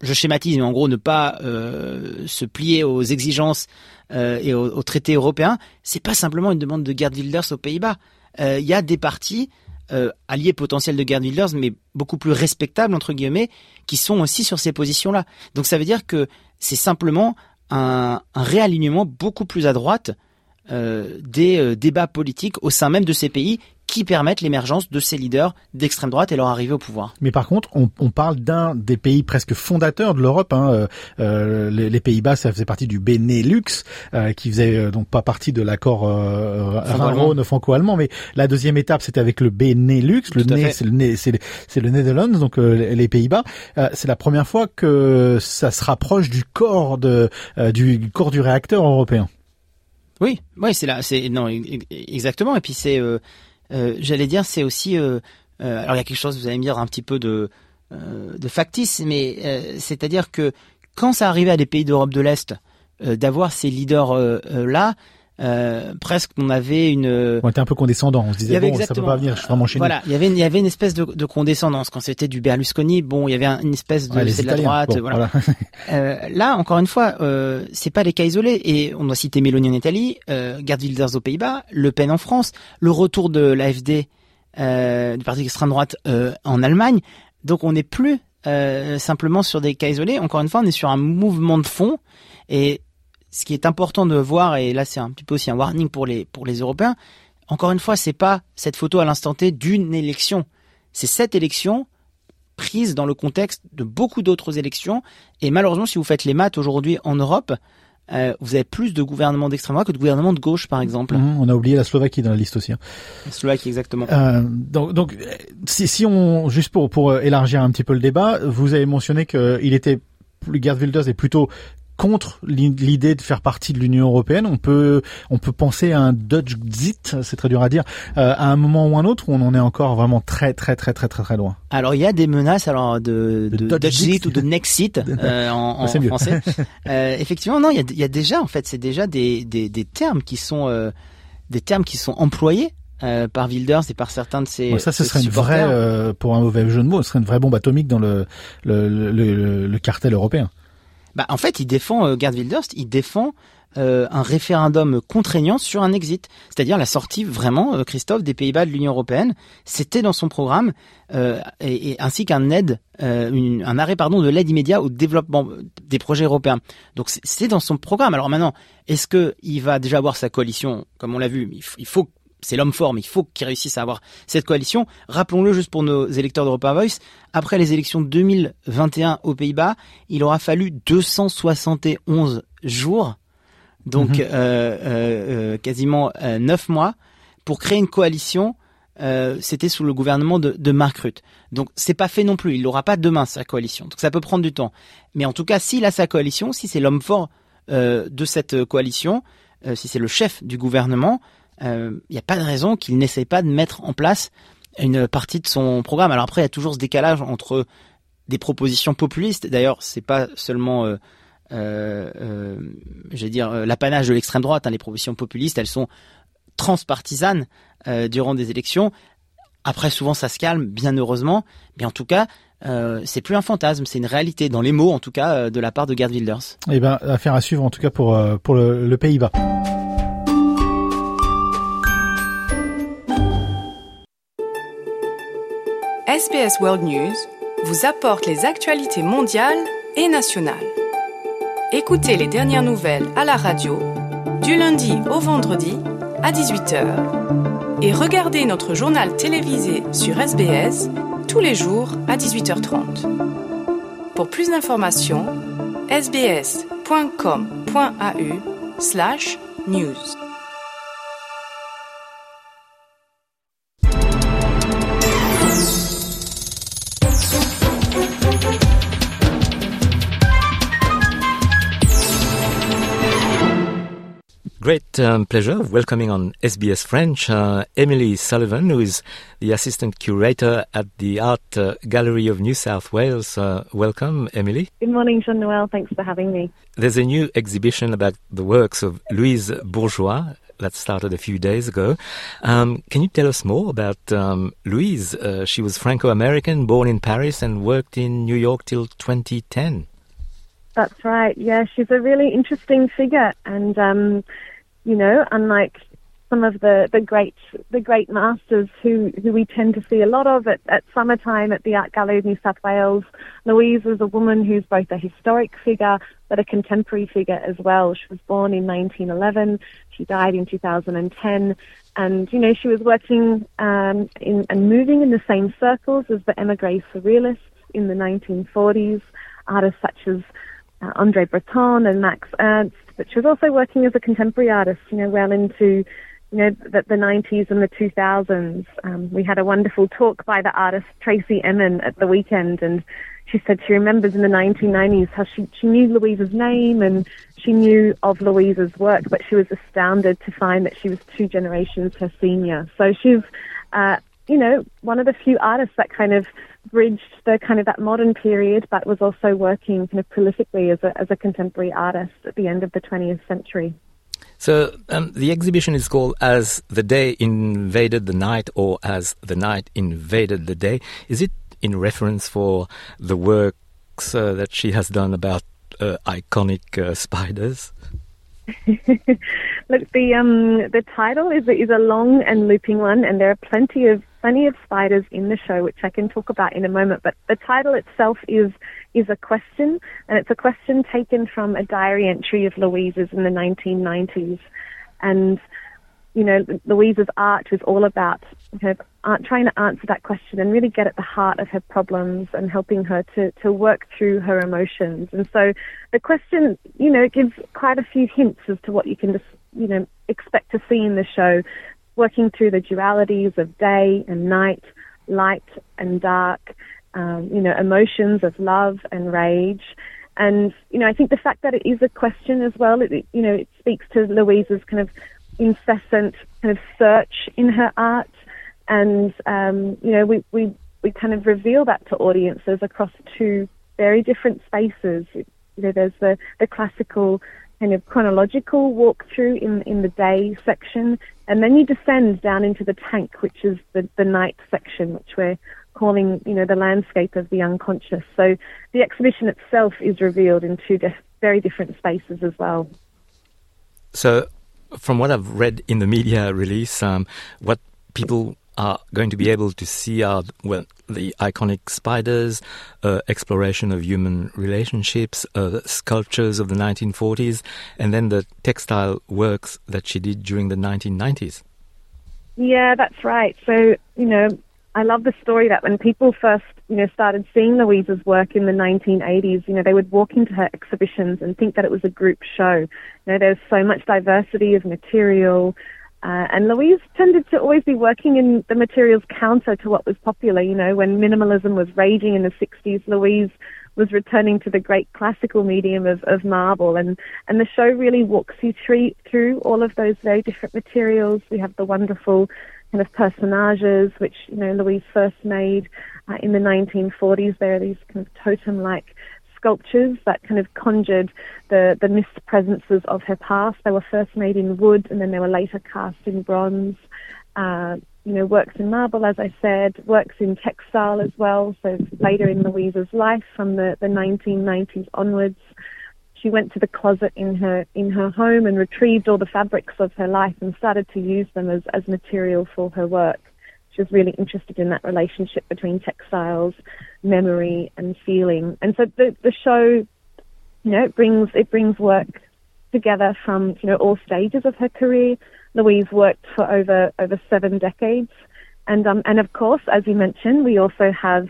Speaker 27: je schématise, mais en gros, ne pas euh, se plier aux exigences euh, et aux, traités européens, c'est pas simplement une demande de Gerd Wilders aux Pays-Bas. Euh, il y a des partis alliés potentiels de Gerd Wilders, mais beaucoup plus respectables entre guillemets, qui sont aussi sur ces positions-là. Donc ça veut dire que c'est simplement un, un, réalignement beaucoup plus à droite des débats politiques au sein même de ces pays qui permettent l'émergence de ces leaders d'extrême droite et leur arrivée au pouvoir.
Speaker 19: Mais par contre, on, on parle d'un des pays presque fondateurs de l'Europe. Hein, euh, euh les, les Pays-Bas, ça faisait partie du Benelux, euh, qui faisait euh, donc pas partie de l'accord euh, franco-allemand. Mais la deuxième étape, c'était avec le Benelux. Le nez, c'est le c'est le, Netherlands, donc les Pays-Bas. c'est la première fois que ça se rapproche du corps de du corps du réacteur européen.
Speaker 27: Oui, oui, c'est là, c'est non exactement. Et puis c'est euh, j'allais dire, c'est aussi, euh, euh, alors il y a quelque chose, vous allez me dire un petit peu de, de factice, mais c'est-à-dire que quand ça arrivait à des pays d'Europe de l'Est d'avoir ces leaders là, euh, presque on avait une.
Speaker 19: On était un peu condescendant. On se disait bon, ça peut pas venir vraiment chez
Speaker 27: voilà, il y avait il y avait une espèce de, de condescendance quand c'était du Berlusconi. Bon, il y avait une espèce de c'est de la droite. voilà. [laughs] euh, là, encore une fois, euh, c'est pas des cas isolés. Et on doit citer Mélanie en Italie, euh, Gerd Wilders aux Pays-Bas, Le Pen en France, le retour de l'AFD euh, du parti extrême droite euh, en Allemagne. Donc on n'est plus euh, simplement sur des cas isolés. Encore une fois, on est sur un mouvement de fond. Et ce qui est important de voir, et là c'est un petit peu aussi un warning pour les pour les Européens. Encore une fois, c'est pas cette photo à l'instant T d'une élection. C'est cette élection prise dans le contexte de beaucoup d'autres élections. Et malheureusement, si vous faites les maths aujourd'hui en Europe, euh, vous avez plus de gouvernements d'extrême droite que de gouvernements de gauche, par exemple.
Speaker 19: Mmh, on a oublié la Slovaquie dans la liste aussi. Hein.
Speaker 27: La Slovaquie, exactement.
Speaker 19: Euh, donc, donc, si, si on, juste pour pour élargir un petit peu le débat, vous avez mentionné qu'il était Gerd Wilders est plutôt contre l'idée de faire partie de l'Union européenne. On peut on peut penser à un Dutch Zit, c'est très dur à dire, euh, à un moment ou un autre où on en est encore vraiment très très très très très très loin.
Speaker 27: Alors il y a des menaces alors de, de, Dutch, Zit ou de Nexit [laughs] euh, en, en français. [laughs] euh, effectivement non, il y a, y a déjà en fait c'est déjà des, des, des termes qui sont euh, des termes qui sont employés euh, par Wilders et par certains de ses.
Speaker 19: ça, ce serait
Speaker 27: une
Speaker 19: vraie, euh, pour un mauvais jeu de mots, ce serait une vraie bombe atomique dans le le, le, le, le cartel européen.
Speaker 27: Bah, en fait, il défend euh, Gerd Wilders, il défend euh, un référendum contraignant sur un exit, c'est-à-dire la sortie vraiment, euh, Christophe, des Pays-Bas de l'Union européenne. C'était dans son programme, euh, et, ainsi qu'un aide, un arrêt pardon de l'aide immédiate au développement des projets européens. Donc c'est dans son programme. Alors maintenant, est-ce que il va déjà avoir sa coalition, comme on l'a vu Il faut c'est l'homme fort, mais il faut qu'il réussisse à avoir cette coalition. Rappelons-le juste pour nos électeurs d'Europa Voice, après les élections de 2021 aux Pays-Bas, il aura fallu 271 jours, donc mhm. euh, euh, euh, quasiment euh, 9 mois, pour créer une coalition. Euh, C'était sous le gouvernement de, de Mark Rutte. Donc c'est pas fait non plus. Il n'aura pas demain sa coalition. Donc ça peut prendre du temps. Mais en tout cas, s'il a sa coalition, si c'est l'homme fort euh, de cette coalition, si c'est le chef du gouvernement, il euh, n'y a pas de raison qu'il n'essaie pas de mettre en place une partie de son programme. Alors après, il y a toujours ce décalage entre des propositions populistes. D'ailleurs, c'est pas seulement, euh, euh, dire, l'apanage de l'extrême droite. Hein. Les propositions populistes, elles sont transpartisanes durant des élections. Après, souvent, ça se calme, bien heureusement. Mais en tout cas, euh, c'est plus un fantasme, c'est une réalité dans les mots, en tout cas, de la part de Gerd Wilders.
Speaker 19: Eh ben, affaire à suivre, en tout cas pour pour le Pays-Bas.
Speaker 28: SBS World News vous apporte les actualités mondiales et nationales. Écoutez les dernières nouvelles à la radio du lundi au vendredi à 18h et regardez notre journal télévisé sur SBS tous les jours à 18h30. Pour plus d'informations, sbs.com.au slash news.
Speaker 1: Great um, pleasure of welcoming on SBS French uh, Emily Sullivan, who is the assistant curator at the Art uh, Gallery of New South Wales. Uh, welcome, Emily.
Speaker 29: Good morning, Jean Noel. Thanks for having me.
Speaker 1: There's a new exhibition about the works of Louise Bourgeois that started a few days ago. Um, can you tell us more about um, Louise? Uh, she was Franco-American, born in Paris, and worked in New York till 2010.
Speaker 29: That's right. Yeah, she's a really interesting figure, and um, you know, unlike some of the, the great the great masters who, who we tend to see a lot of at, at summertime at the Art Gallery of New South Wales. Louise is a woman who's both a historic figure but a contemporary figure as well. She was born in 1911. She died in 2010. And, you know, she was working um, in, and moving in the same circles as the emigre surrealists in the 1940s, artists such as uh, Andre Breton and Max Ernst, but she was also working as a contemporary artist, you know, well into you know, the, the 90s and the 2000s. Um, we had a wonderful talk by the artist Tracy Emin at the weekend, and she said she remembers in the 1990s how she, she knew Louisa's name and she knew of Louisa's work, but she was astounded to find that she was two generations her senior. So she's, uh, you know, one of the few artists that kind of bridged the kind of that modern period, but was also working kind of prolifically as a, as a contemporary artist at the end of the 20th century.
Speaker 1: So um, the exhibition is called As the Day Invaded the Night or As the Night Invaded the Day. Is it in reference for the works uh, that she has done about uh, iconic uh, spiders? [laughs]
Speaker 29: Look, the um, the title is is a long and looping one, and there are plenty of plenty of spiders in the show, which I can talk about in a moment. But the title itself is is a question, and it's a question taken from a diary entry of Louise's in the 1990s, and you know Louise's art was all about her uh, trying to answer that question and really get at the heart of her problems and helping her to, to work through her emotions. And so the question, you know, gives quite a few hints as to what you can just, you know, expect to see in the show, working through the dualities of day and night, light and dark, um, you know, emotions of love and rage. And, you know, I think the fact that it is a question as well, it, you know, it speaks to Louise's kind of incessant kind of search in her art and um, you know we, we we kind of reveal that to audiences across two very different spaces. You know, there's the the classical kind of chronological walkthrough in in the day section, and then you descend down into the tank, which is the the night section, which we're calling you know the landscape of the unconscious. So the exhibition itself is revealed in two very different spaces as well.
Speaker 1: So, from what I've read in the media release, um, what people are going to be able to see are well the iconic spiders, uh, exploration of human relationships, uh, sculptures of the 1940s, and then the textile works that she did during the 1990s.
Speaker 29: Yeah, that's right. So you know, I love the story that when people first you know started seeing Louise's work in the 1980s, you know, they would walk into her exhibitions and think that it was a group show. You know, there's so much diversity of material. Uh, and Louise tended to always be working in the materials counter to what was popular. You know, when minimalism was raging in the 60s, Louise was returning to the great classical medium of, of marble. And, and the show really walks you through, through all of those very different materials. We have the wonderful kind of personages, which, you know, Louise first made uh, in the 1940s. There are these kind of totem-like sculptures that kind of conjured the, the missed presences of her past. They were first made in wood and then they were later cast in bronze. Uh, you know, works in marble, as I said, works in textile as well. So later in Louise's life, from the, the 1990s onwards, she went to the closet in her in her home and retrieved all the fabrics of her life and started to use them as, as material for her work. Was really interested in that relationship between textiles, memory, and feeling. And so the the show, you know, it brings it brings work together from you know all stages of her career. Louise worked for over over seven decades, and um and of course, as you mentioned, we also have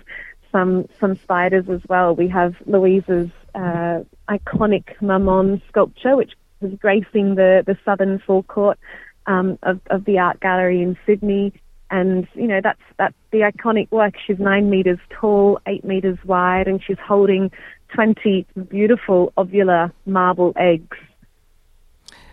Speaker 29: some some spiders as well. We have Louise's uh, iconic Mammon sculpture, which was gracing the the southern forecourt um, of of the art gallery in Sydney and you know that's that's the iconic work. She's nine meters tall, eight meters wide, and she's holding twenty beautiful ovular marble eggs.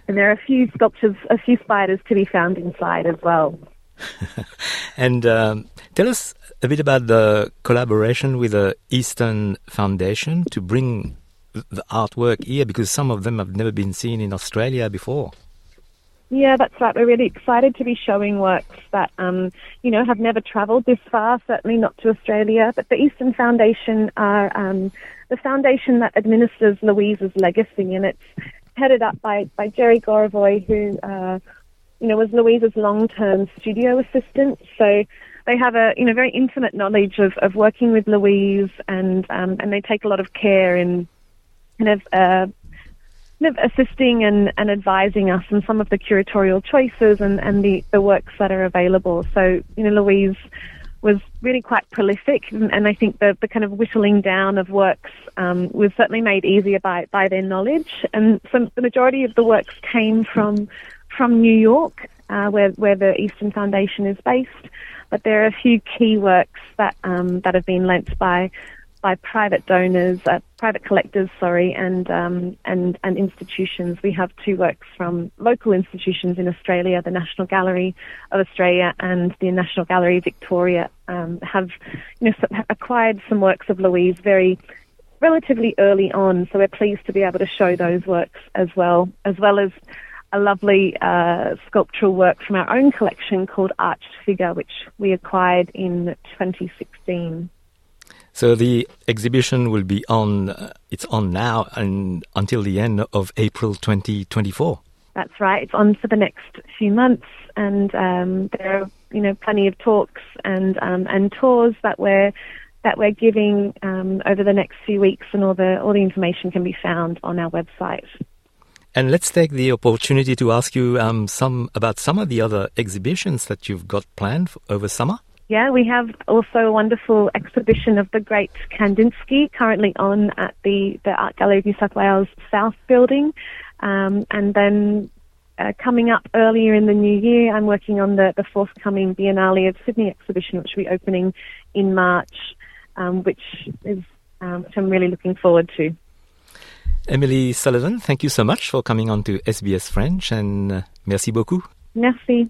Speaker 29: And there are a few sculptures, a few spiders to be found inside as well. [laughs]
Speaker 1: and um, tell us a bit about the collaboration with the Eastern Foundation to bring the artwork here, because some of them have never been seen in Australia before.
Speaker 29: Yeah, that's right. We're really excited to be showing works that, um, you know, have never travelled this far, certainly not to Australia. But the Eastern Foundation are um, the foundation that administers Louise's legacy, and it's headed up by, by Jerry Gorovoy, who, uh, you know, was Louise's long-term studio assistant. So they have a, you know, very intimate knowledge of, of working with Louise, and um, and they take a lot of care in kind of uh, kind of assisting and, and advising us in some of the curatorial choices and, and the, the works that are available. So, you know, Louise was really quite prolific, and, I think the, the kind of whittling down of works um, was certainly made easier by, by their knowledge. And some, the majority of the works came from from New York, uh, where where the Eastern Foundation is based. But there are a few key works that um, that have been lent by by private donors, uh, private collectors, sorry, and um, and and institutions. We have two works from local institutions in Australia, the National Gallery of Australia and the National Gallery Victoria, um, have you know acquired some works of Louise very relatively early on. So we're pleased to be able to show those works as well, as well as a lovely uh, sculptural work from our own collection called Arched Figure, which we acquired in 2016.
Speaker 1: So the exhibition will be on, uh, it's on now and until the end of April 2024.
Speaker 29: That's right. It's on for the next few months, and um, there are you know plenty of talks and um, and tours that we're that we're giving um, over the next few weeks, and all the all the information can be found on our website.
Speaker 1: And let's take the opportunity to ask you um, some about some of the other exhibitions that you've got planned over summer.
Speaker 29: Yeah, we have also a wonderful exhibition of the great Kandinsky currently on at the, the Art Gallery of New South Wales South Building. Um, and then uh, coming up earlier in the new year, I'm working on the, the forthcoming Biennale of Sydney exhibition, which will be opening in March, um, which is um, which I'm really looking forward to.
Speaker 1: Emily Sullivan, thank you so much for coming on to SBS French and uh, merci beaucoup.
Speaker 29: Merci.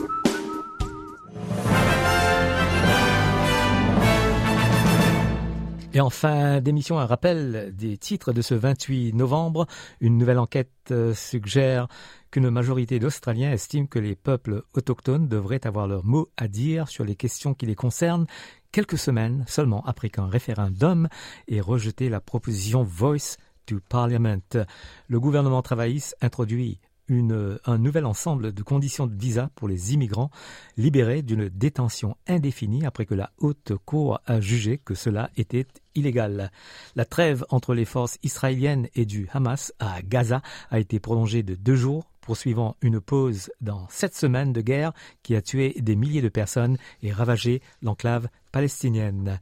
Speaker 1: Et en fin d'émission, un rappel des titres de ce 28 novembre. Une nouvelle enquête euh, suggère qu'une majorité d'Australiens estiment que les peuples autochtones devraient avoir leur mot à dire sur les questions qui les concernent quelques semaines seulement après qu'un référendum ait rejeté la proposition Voice to Parliament. Le gouvernement travailliste introduit une, un nouvel ensemble de conditions de visa pour les immigrants libérés d'une détention indéfinie après que la haute cour a jugé que cela était illégal. La trêve entre les forces israéliennes et du Hamas à Gaza a été prolongée de deux jours poursuivant une pause dans sept semaines de guerre qui a tué des milliers de personnes et ravagé l'enclave palestinienne.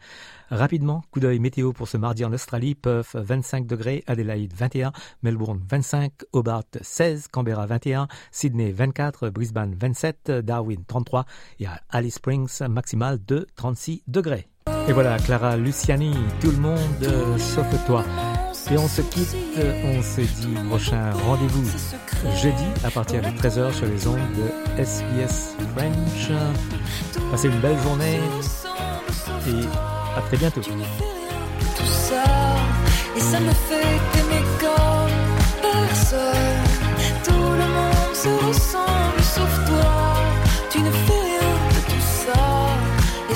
Speaker 1: Rapidement, coup d'œil météo pour ce mardi en Australie, Perth 25 degrés, Adelaide 21, Melbourne 25, Hobart 16, Canberra 21, Sydney 24, Brisbane 27, Darwin 33 et à Alice Springs maximal de 36 degrés. Et voilà, Clara Luciani, tout le monde sauf toi. Et on se quitte, on se dit prochain rendez-vous jeudi à partir de 13h sur les ondes de SBS French. Passez une belle journée et à très bientôt.
Speaker 30: Le monde se ressemble sauf toi. Tu ne fais rien tout ça, et